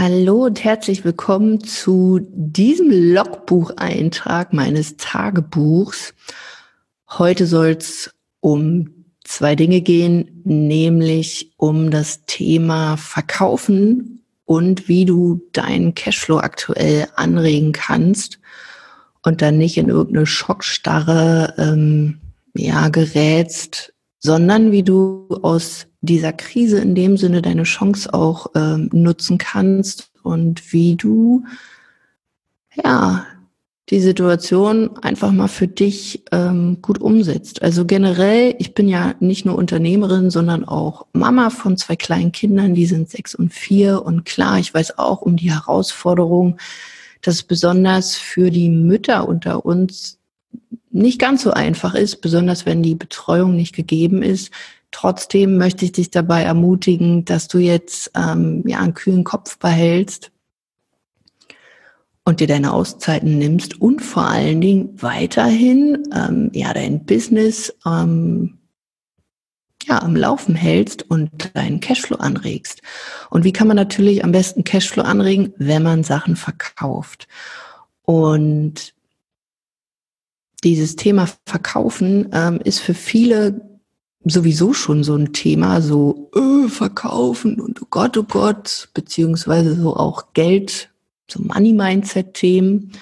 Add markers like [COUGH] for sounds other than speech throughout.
Hallo und herzlich willkommen zu diesem Logbucheintrag meines Tagebuchs. Heute soll es um zwei Dinge gehen, nämlich um das Thema Verkaufen und wie du deinen Cashflow aktuell anregen kannst und dann nicht in irgendeine Schockstarre ähm, ja, gerätst, sondern wie du aus dieser Krise in dem Sinne deine Chance auch ähm, nutzen kannst und wie du ja die Situation einfach mal für dich ähm, gut umsetzt. Also generell, ich bin ja nicht nur Unternehmerin, sondern auch Mama von zwei kleinen Kindern, die sind sechs und vier. Und klar, ich weiß auch um die Herausforderung, dass es besonders für die Mütter unter uns nicht ganz so einfach ist, besonders wenn die Betreuung nicht gegeben ist. Trotzdem möchte ich dich dabei ermutigen, dass du jetzt ähm, ja einen kühlen Kopf behältst und dir deine Auszeiten nimmst und vor allen Dingen weiterhin ähm, ja dein Business ähm, ja am Laufen hältst und deinen Cashflow anregst. Und wie kann man natürlich am besten Cashflow anregen, wenn man Sachen verkauft? Und dieses Thema Verkaufen ähm, ist für viele sowieso schon so ein Thema, so äh, Verkaufen und oh Gott, oh Gott, beziehungsweise so auch Geld, so Money-Mindset-Themen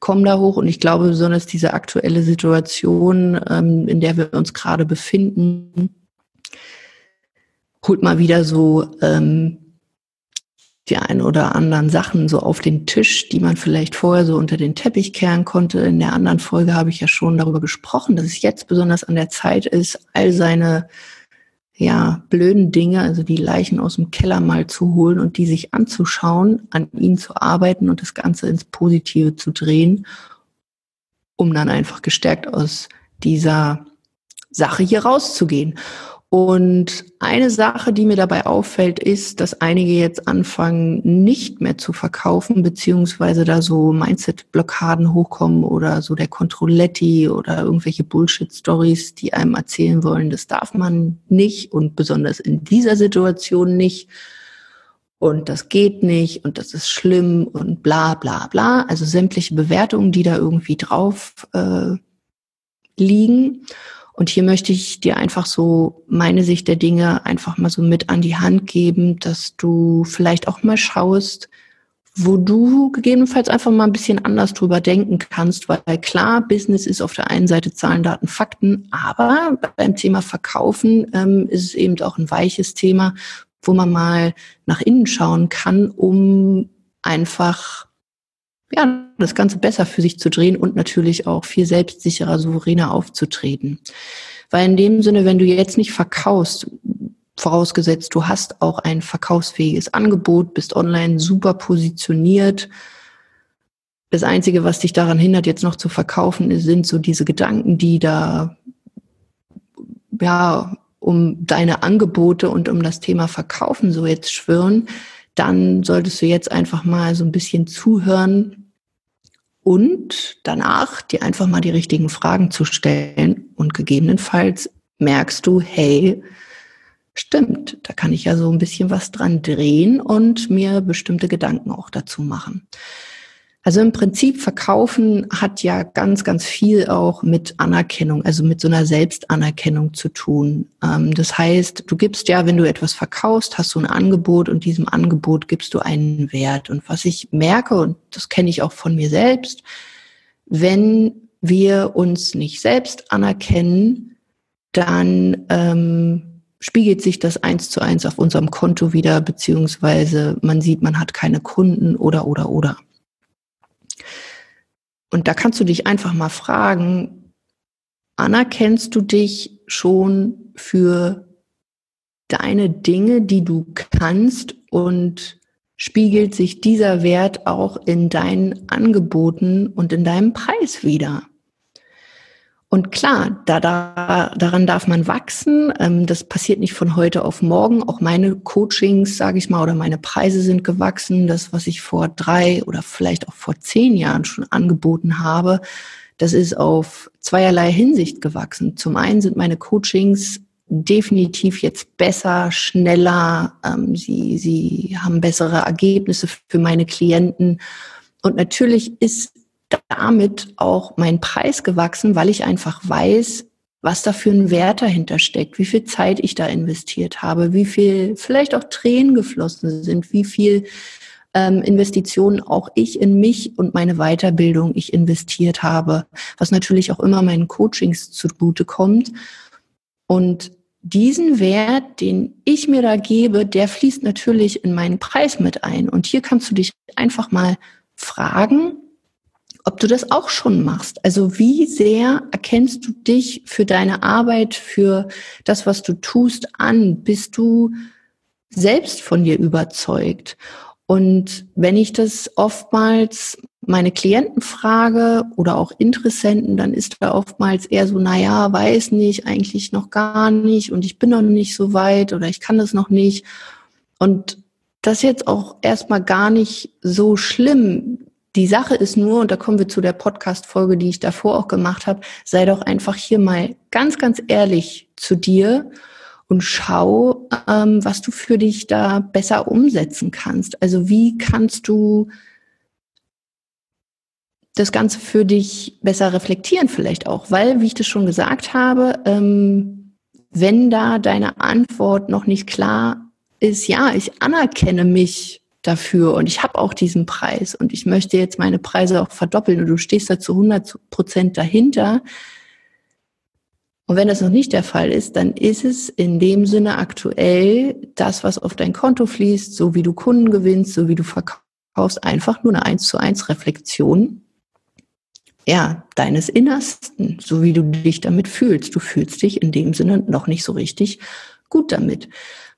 kommen da hoch. Und ich glaube, besonders diese aktuelle Situation, ähm, in der wir uns gerade befinden, holt mal wieder so ähm, die ein oder anderen Sachen so auf den Tisch, die man vielleicht vorher so unter den Teppich kehren konnte. In der anderen Folge habe ich ja schon darüber gesprochen, dass es jetzt besonders an der Zeit ist, all seine ja, blöden Dinge, also die Leichen aus dem Keller mal zu holen und die sich anzuschauen, an ihnen zu arbeiten und das Ganze ins Positive zu drehen, um dann einfach gestärkt aus dieser Sache hier rauszugehen. Und eine Sache, die mir dabei auffällt, ist, dass einige jetzt anfangen, nicht mehr zu verkaufen, beziehungsweise da so Mindset-Blockaden hochkommen oder so der Controletti oder irgendwelche Bullshit-Stories, die einem erzählen wollen, das darf man nicht und besonders in dieser Situation nicht. Und das geht nicht und das ist schlimm und bla bla bla. Also sämtliche Bewertungen, die da irgendwie drauf äh, liegen. Und hier möchte ich dir einfach so meine Sicht der Dinge einfach mal so mit an die Hand geben, dass du vielleicht auch mal schaust, wo du gegebenenfalls einfach mal ein bisschen anders drüber denken kannst, weil klar, Business ist auf der einen Seite Zahlen, Daten, Fakten, aber beim Thema Verkaufen ähm, ist es eben auch ein weiches Thema, wo man mal nach innen schauen kann, um einfach ja, das Ganze besser für sich zu drehen und natürlich auch viel selbstsicherer, souveräner aufzutreten. Weil in dem Sinne, wenn du jetzt nicht verkaufst, vorausgesetzt, du hast auch ein verkaufsfähiges Angebot, bist online super positioniert. Das Einzige, was dich daran hindert, jetzt noch zu verkaufen, sind so diese Gedanken, die da, ja, um deine Angebote und um das Thema Verkaufen so jetzt schwirren dann solltest du jetzt einfach mal so ein bisschen zuhören und danach dir einfach mal die richtigen Fragen zu stellen und gegebenenfalls merkst du, hey, stimmt, da kann ich ja so ein bisschen was dran drehen und mir bestimmte Gedanken auch dazu machen. Also im Prinzip verkaufen hat ja ganz, ganz viel auch mit Anerkennung, also mit so einer Selbstanerkennung zu tun. Ähm, das heißt, du gibst ja, wenn du etwas verkaufst, hast du ein Angebot und diesem Angebot gibst du einen Wert. Und was ich merke, und das kenne ich auch von mir selbst, wenn wir uns nicht selbst anerkennen, dann ähm, spiegelt sich das eins zu eins auf unserem Konto wieder, beziehungsweise man sieht, man hat keine Kunden oder, oder, oder. Und da kannst du dich einfach mal fragen, anerkennst du dich schon für deine Dinge, die du kannst und spiegelt sich dieser Wert auch in deinen Angeboten und in deinem Preis wieder? Und klar, da, da, daran darf man wachsen. Ähm, das passiert nicht von heute auf morgen. Auch meine Coachings, sage ich mal, oder meine Preise sind gewachsen. Das, was ich vor drei oder vielleicht auch vor zehn Jahren schon angeboten habe, das ist auf zweierlei Hinsicht gewachsen. Zum einen sind meine Coachings definitiv jetzt besser, schneller. Ähm, sie, sie haben bessere Ergebnisse für meine Klienten. Und natürlich ist damit auch mein Preis gewachsen, weil ich einfach weiß, was da für ein Wert dahinter steckt, wie viel Zeit ich da investiert habe, wie viel vielleicht auch Tränen geflossen sind, wie viel ähm, Investitionen auch ich in mich und meine Weiterbildung ich investiert habe, was natürlich auch immer meinen Coachings zugute kommt. Und diesen Wert, den ich mir da gebe, der fließt natürlich in meinen Preis mit ein. Und hier kannst du dich einfach mal fragen, ob du das auch schon machst. Also wie sehr erkennst du dich für deine Arbeit, für das, was du tust, an? Bist du selbst von dir überzeugt? Und wenn ich das oftmals meine Klienten frage oder auch Interessenten, dann ist da oftmals eher so, na ja, weiß nicht, eigentlich noch gar nicht und ich bin noch nicht so weit oder ich kann das noch nicht. Und das ist jetzt auch erstmal gar nicht so schlimm. Die Sache ist nur, und da kommen wir zu der Podcast-Folge, die ich davor auch gemacht habe, sei doch einfach hier mal ganz, ganz ehrlich zu dir und schau, ähm, was du für dich da besser umsetzen kannst. Also wie kannst du das Ganze für dich besser reflektieren vielleicht auch, weil, wie ich das schon gesagt habe, ähm, wenn da deine Antwort noch nicht klar ist, ja, ich anerkenne mich dafür und ich habe auch diesen Preis und ich möchte jetzt meine Preise auch verdoppeln und du stehst da zu 100 Prozent dahinter, und wenn das noch nicht der Fall ist, dann ist es in dem Sinne aktuell das, was auf dein Konto fließt, so wie du Kunden gewinnst, so wie du verkaufst, einfach nur eine eins zu eins Reflexion. Ja, deines Innersten, so wie du dich damit fühlst. Du fühlst dich in dem Sinne noch nicht so richtig gut damit.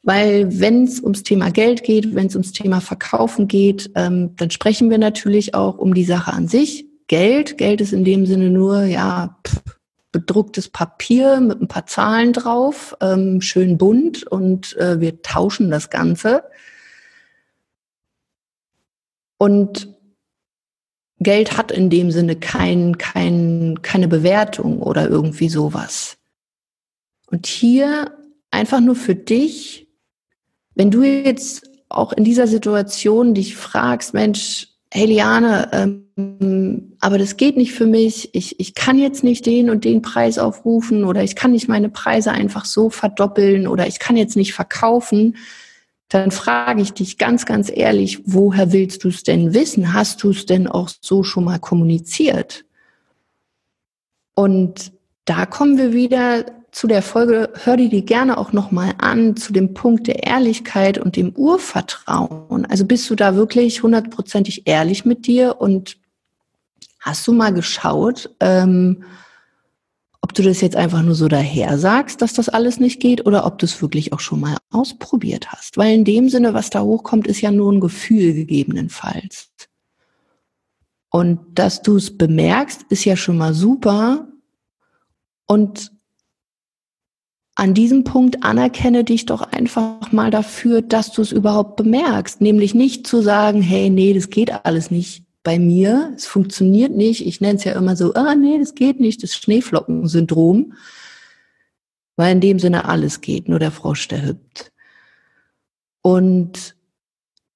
Weil wenn es ums Thema Geld geht, wenn es ums Thema Verkaufen geht, ähm, dann sprechen wir natürlich auch um die Sache an sich. Geld, Geld ist in dem Sinne nur, ja, pff, bedrucktes Papier mit ein paar Zahlen drauf, ähm, schön bunt und äh, wir tauschen das Ganze. Und Geld hat in dem Sinne kein, kein, keine Bewertung oder irgendwie sowas. Und hier einfach nur für dich, wenn du jetzt auch in dieser Situation dich fragst, Mensch, hey Liane, ähm, aber das geht nicht für mich, ich, ich kann jetzt nicht den und den Preis aufrufen oder ich kann nicht meine Preise einfach so verdoppeln oder ich kann jetzt nicht verkaufen, dann frage ich dich ganz, ganz ehrlich, woher willst du es denn wissen? Hast du es denn auch so schon mal kommuniziert? Und da kommen wir wieder zu der Folge, hör dir die gerne auch nochmal an, zu dem Punkt der Ehrlichkeit und dem Urvertrauen. Also bist du da wirklich hundertprozentig ehrlich mit dir und hast du mal geschaut, ähm, ob du das jetzt einfach nur so daher sagst, dass das alles nicht geht oder ob du es wirklich auch schon mal ausprobiert hast. Weil in dem Sinne, was da hochkommt, ist ja nur ein Gefühl gegebenenfalls. Und dass du es bemerkst, ist ja schon mal super. Und an diesem Punkt anerkenne dich doch einfach mal dafür, dass du es überhaupt bemerkst. Nämlich nicht zu sagen, hey, nee, das geht alles nicht bei mir, es funktioniert nicht. Ich nenne es ja immer so, ah, nee, das geht nicht, das Schneeflockensyndrom. Weil in dem Sinne alles geht, nur der Frosch, der hüpft. Und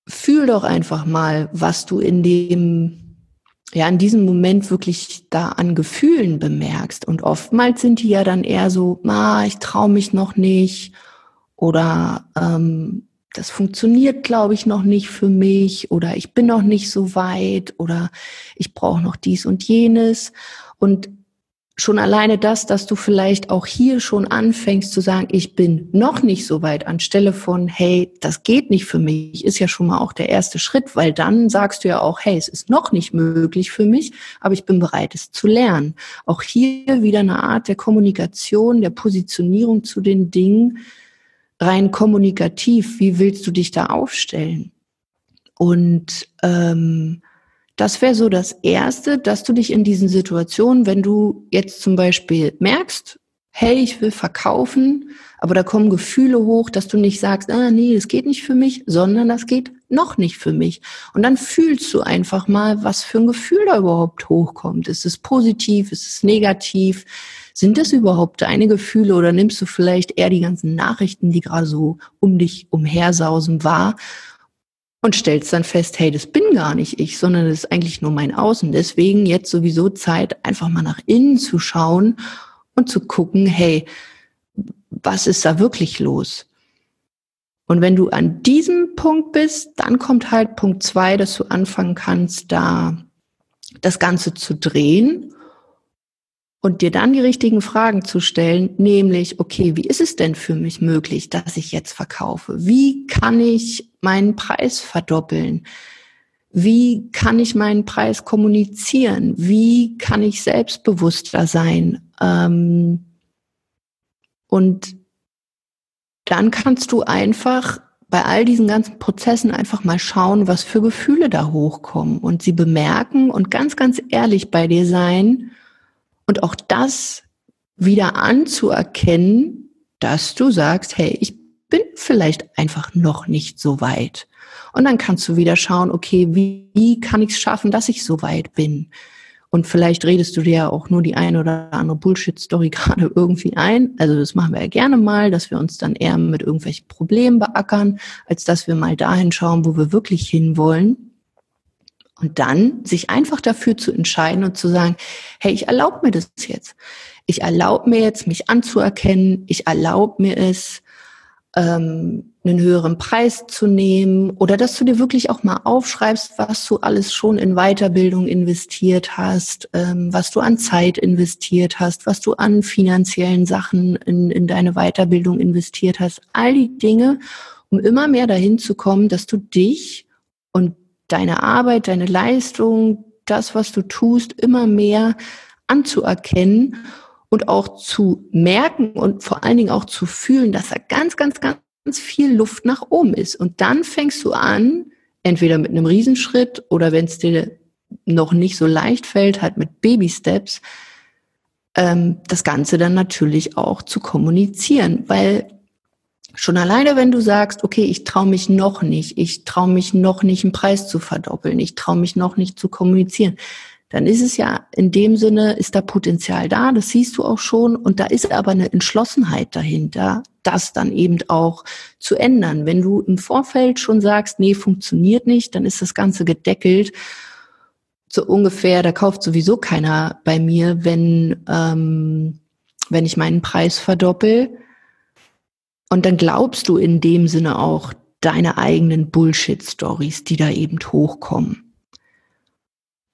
fühl doch einfach mal, was du in dem ja in diesem Moment wirklich da an Gefühlen bemerkst. Und oftmals sind die ja dann eher so, ah, ich traue mich noch nicht oder ähm, das funktioniert, glaube ich, noch nicht für mich oder ich bin noch nicht so weit oder ich brauche noch dies und jenes. Und schon alleine das, dass du vielleicht auch hier schon anfängst zu sagen, ich bin noch nicht so weit, anstelle von, hey, das geht nicht für mich, ist ja schon mal auch der erste Schritt, weil dann sagst du ja auch, hey, es ist noch nicht möglich für mich, aber ich bin bereit, es zu lernen. Auch hier wieder eine Art der Kommunikation, der Positionierung zu den Dingen, rein kommunikativ, wie willst du dich da aufstellen? Und ähm, das wäre so das Erste, dass du dich in diesen Situationen, wenn du jetzt zum Beispiel merkst, hey, ich will verkaufen, aber da kommen Gefühle hoch, dass du nicht sagst, ah, nee, das geht nicht für mich, sondern das geht noch nicht für mich. Und dann fühlst du einfach mal, was für ein Gefühl da überhaupt hochkommt. Ist es positiv? Ist es negativ? Sind das überhaupt deine Gefühle oder nimmst du vielleicht eher die ganzen Nachrichten, die gerade so um dich umhersausen wahr und stellst dann fest, hey, das bin gar nicht ich, sondern das ist eigentlich nur mein Außen. Deswegen jetzt sowieso Zeit, einfach mal nach innen zu schauen und zu gucken, hey, was ist da wirklich los? Und wenn du an diesem Punkt bist, dann kommt halt Punkt zwei, dass du anfangen kannst, da das Ganze zu drehen und dir dann die richtigen Fragen zu stellen, nämlich, okay, wie ist es denn für mich möglich, dass ich jetzt verkaufe? Wie kann ich meinen Preis verdoppeln? Wie kann ich meinen Preis kommunizieren? Wie kann ich selbstbewusster sein? Ähm, und dann kannst du einfach bei all diesen ganzen Prozessen einfach mal schauen, was für Gefühle da hochkommen und sie bemerken und ganz, ganz ehrlich bei dir sein und auch das wieder anzuerkennen, dass du sagst, hey, ich bin vielleicht einfach noch nicht so weit. Und dann kannst du wieder schauen, okay, wie, wie kann ich es schaffen, dass ich so weit bin? Und vielleicht redest du dir ja auch nur die eine oder andere Bullshit-Story [LAUGHS] gerade irgendwie ein. Also das machen wir ja gerne mal, dass wir uns dann eher mit irgendwelchen Problemen beackern, als dass wir mal dahin schauen, wo wir wirklich hinwollen. Und dann sich einfach dafür zu entscheiden und zu sagen, hey, ich erlaube mir das jetzt. Ich erlaube mir jetzt, mich anzuerkennen. Ich erlaube mir es, ähm, einen höheren Preis zu nehmen oder dass du dir wirklich auch mal aufschreibst, was du alles schon in Weiterbildung investiert hast, ähm, was du an Zeit investiert hast, was du an finanziellen Sachen in, in deine Weiterbildung investiert hast. All die Dinge, um immer mehr dahin zu kommen, dass du dich deine Arbeit, deine Leistung, das, was du tust, immer mehr anzuerkennen und auch zu merken und vor allen Dingen auch zu fühlen, dass da ganz, ganz, ganz viel Luft nach oben ist. Und dann fängst du an, entweder mit einem Riesenschritt oder wenn es dir noch nicht so leicht fällt, halt mit Baby-Steps, ähm, das Ganze dann natürlich auch zu kommunizieren. Weil schon alleine, wenn du sagst, okay, ich traue mich noch nicht, ich traue mich noch nicht, einen Preis zu verdoppeln, ich traue mich noch nicht zu kommunizieren, dann ist es ja in dem Sinne, ist da Potenzial da, das siehst du auch schon, und da ist aber eine Entschlossenheit dahinter, das dann eben auch zu ändern. Wenn du im Vorfeld schon sagst, nee, funktioniert nicht, dann ist das Ganze gedeckelt. So ungefähr, da kauft sowieso keiner bei mir, wenn, ähm, wenn ich meinen Preis verdoppel. Und dann glaubst du in dem Sinne auch deine eigenen Bullshit-Stories, die da eben hochkommen.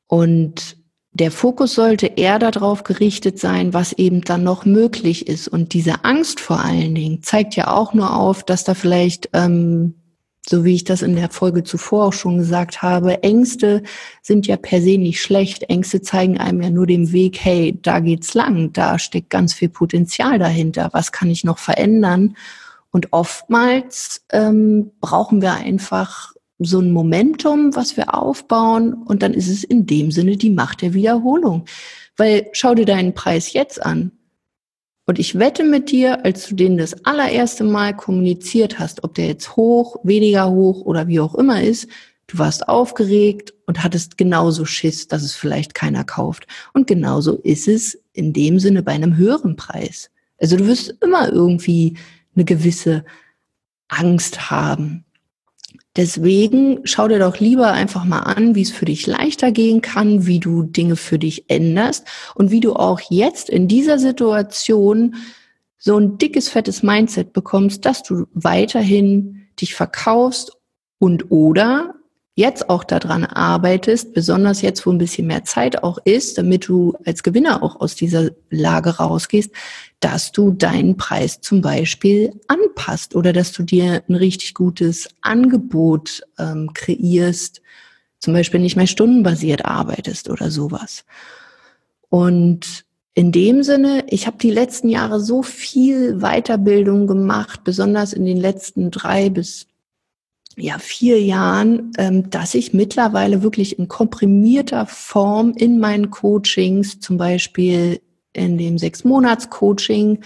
Und der Fokus sollte eher darauf gerichtet sein, was eben dann noch möglich ist. Und diese Angst vor allen Dingen zeigt ja auch nur auf, dass da vielleicht, ähm, so wie ich das in der Folge zuvor auch schon gesagt habe, Ängste sind ja per se nicht schlecht. Ängste zeigen einem ja nur den Weg, hey, da geht's lang, da steckt ganz viel Potenzial dahinter. Was kann ich noch verändern? Und oftmals ähm, brauchen wir einfach so ein Momentum, was wir aufbauen und dann ist es in dem Sinne die Macht der Wiederholung. Weil schau dir deinen Preis jetzt an. Und ich wette mit dir, als du den das allererste Mal kommuniziert hast, ob der jetzt hoch, weniger hoch oder wie auch immer ist, du warst aufgeregt und hattest genauso Schiss, dass es vielleicht keiner kauft. Und genauso ist es in dem Sinne bei einem höheren Preis. Also du wirst immer irgendwie eine gewisse Angst haben. Deswegen schau dir doch lieber einfach mal an, wie es für dich leichter gehen kann, wie du Dinge für dich änderst und wie du auch jetzt in dieser Situation so ein dickes, fettes Mindset bekommst, dass du weiterhin dich verkaufst und oder jetzt auch daran arbeitest, besonders jetzt, wo ein bisschen mehr Zeit auch ist, damit du als Gewinner auch aus dieser Lage rausgehst, dass du deinen Preis zum Beispiel anpasst oder dass du dir ein richtig gutes Angebot ähm, kreierst, zum Beispiel nicht mehr stundenbasiert arbeitest oder sowas. Und in dem Sinne, ich habe die letzten Jahre so viel Weiterbildung gemacht, besonders in den letzten drei bis ja, vier Jahren, ähm, dass ich mittlerweile wirklich in komprimierter Form in meinen Coachings, zum Beispiel in dem Sechs-Monats-Coaching,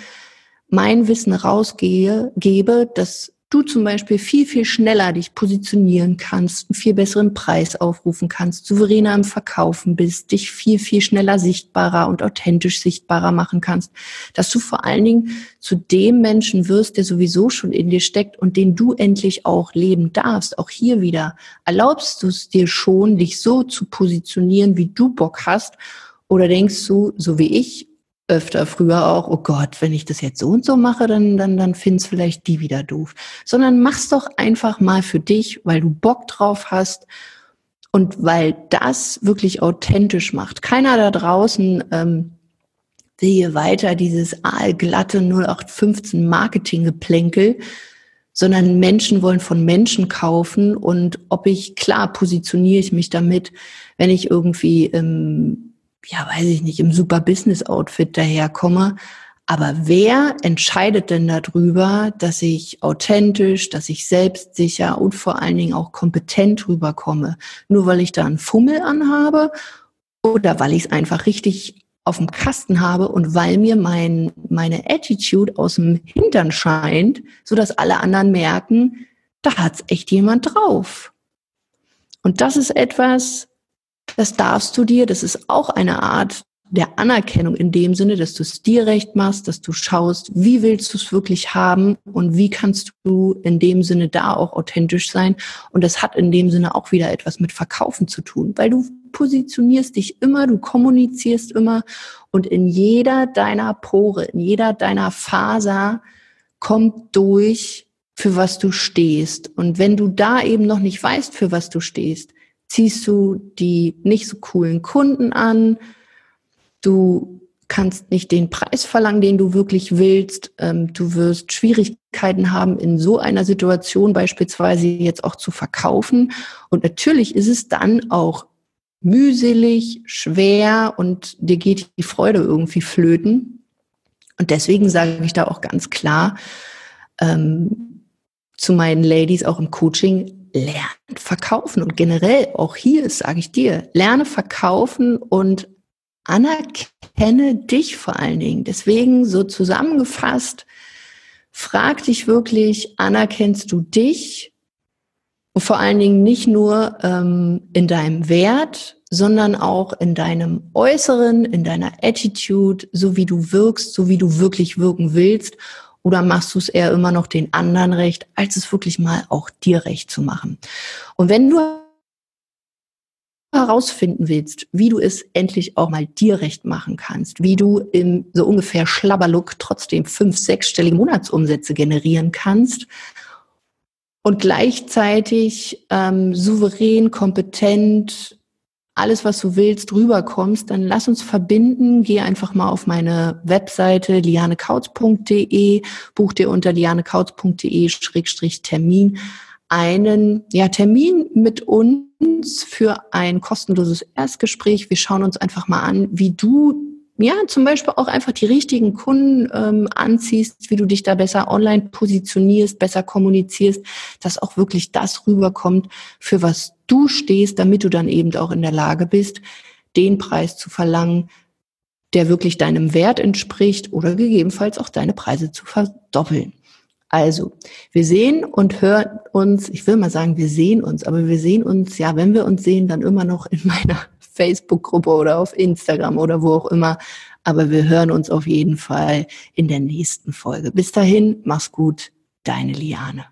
mein Wissen rausgehe, gebe, dass du zum Beispiel viel, viel schneller dich positionieren kannst, einen viel besseren Preis aufrufen kannst, souveräner im Verkaufen bist, dich viel, viel schneller sichtbarer und authentisch sichtbarer machen kannst, dass du vor allen Dingen zu dem Menschen wirst, der sowieso schon in dir steckt und den du endlich auch leben darfst. Auch hier wieder erlaubst du es dir schon, dich so zu positionieren, wie du Bock hast. Oder denkst du, so wie ich, öfter früher auch, oh Gott, wenn ich das jetzt so und so mache, dann, dann, dann find's vielleicht die wieder doof. Sondern mach's doch einfach mal für dich, weil du Bock drauf hast und weil das wirklich authentisch macht. Keiner da draußen ähm, will hier weiter dieses aalglatte 0815 Marketinggeplänkel, sondern Menschen wollen von Menschen kaufen und ob ich, klar, positioniere ich mich damit, wenn ich irgendwie ähm, ja, weiß ich nicht, im super Business-Outfit daherkomme. Aber wer entscheidet denn darüber, dass ich authentisch, dass ich selbstsicher und vor allen Dingen auch kompetent rüberkomme? Nur weil ich da einen Fummel anhabe oder weil ich es einfach richtig auf dem Kasten habe und weil mir mein, meine Attitude aus dem Hintern scheint, so dass alle anderen merken, da hat's echt jemand drauf. Und das ist etwas, das darfst du dir. Das ist auch eine Art der Anerkennung in dem Sinne, dass du es dir recht machst, dass du schaust, wie willst du es wirklich haben und wie kannst du in dem Sinne da auch authentisch sein. Und das hat in dem Sinne auch wieder etwas mit Verkaufen zu tun, weil du positionierst dich immer, du kommunizierst immer und in jeder deiner Pore, in jeder deiner Faser kommt durch, für was du stehst. Und wenn du da eben noch nicht weißt, für was du stehst, ziehst du die nicht so coolen Kunden an, du kannst nicht den Preis verlangen, den du wirklich willst, ähm, du wirst Schwierigkeiten haben, in so einer Situation beispielsweise jetzt auch zu verkaufen. Und natürlich ist es dann auch mühselig, schwer und dir geht die Freude irgendwie flöten. Und deswegen sage ich da auch ganz klar ähm, zu meinen Ladies auch im Coaching, lernen verkaufen. Und generell auch hier sage ich dir, lerne verkaufen und anerkenne dich vor allen Dingen. Deswegen so zusammengefasst, frag dich wirklich, anerkennst du dich? Und vor allen Dingen nicht nur ähm, in deinem Wert, sondern auch in deinem Äußeren, in deiner Attitude, so wie du wirkst, so wie du wirklich wirken willst oder machst du es eher immer noch den anderen recht, als es wirklich mal auch dir recht zu machen? Und wenn du herausfinden willst, wie du es endlich auch mal dir recht machen kannst, wie du im so ungefähr Schlabberlook trotzdem fünf, sechsstellige Monatsumsätze generieren kannst und gleichzeitig ähm, souverän, kompetent, alles, was du willst, rüberkommst, dann lass uns verbinden. Geh einfach mal auf meine Webseite lianekautz.de, buch dir unter lianekautz.de-termin einen ja, Termin mit uns für ein kostenloses Erstgespräch. Wir schauen uns einfach mal an, wie du ja, zum Beispiel auch einfach die richtigen Kunden ähm, anziehst, wie du dich da besser online positionierst, besser kommunizierst, dass auch wirklich das rüberkommt, für was du stehst, damit du dann eben auch in der Lage bist, den Preis zu verlangen, der wirklich deinem Wert entspricht oder gegebenenfalls auch deine Preise zu verdoppeln. Also, wir sehen und hören uns, ich will mal sagen, wir sehen uns, aber wir sehen uns, ja, wenn wir uns sehen, dann immer noch in meiner Facebook-Gruppe oder auf Instagram oder wo auch immer. Aber wir hören uns auf jeden Fall in der nächsten Folge. Bis dahin, mach's gut, deine Liane.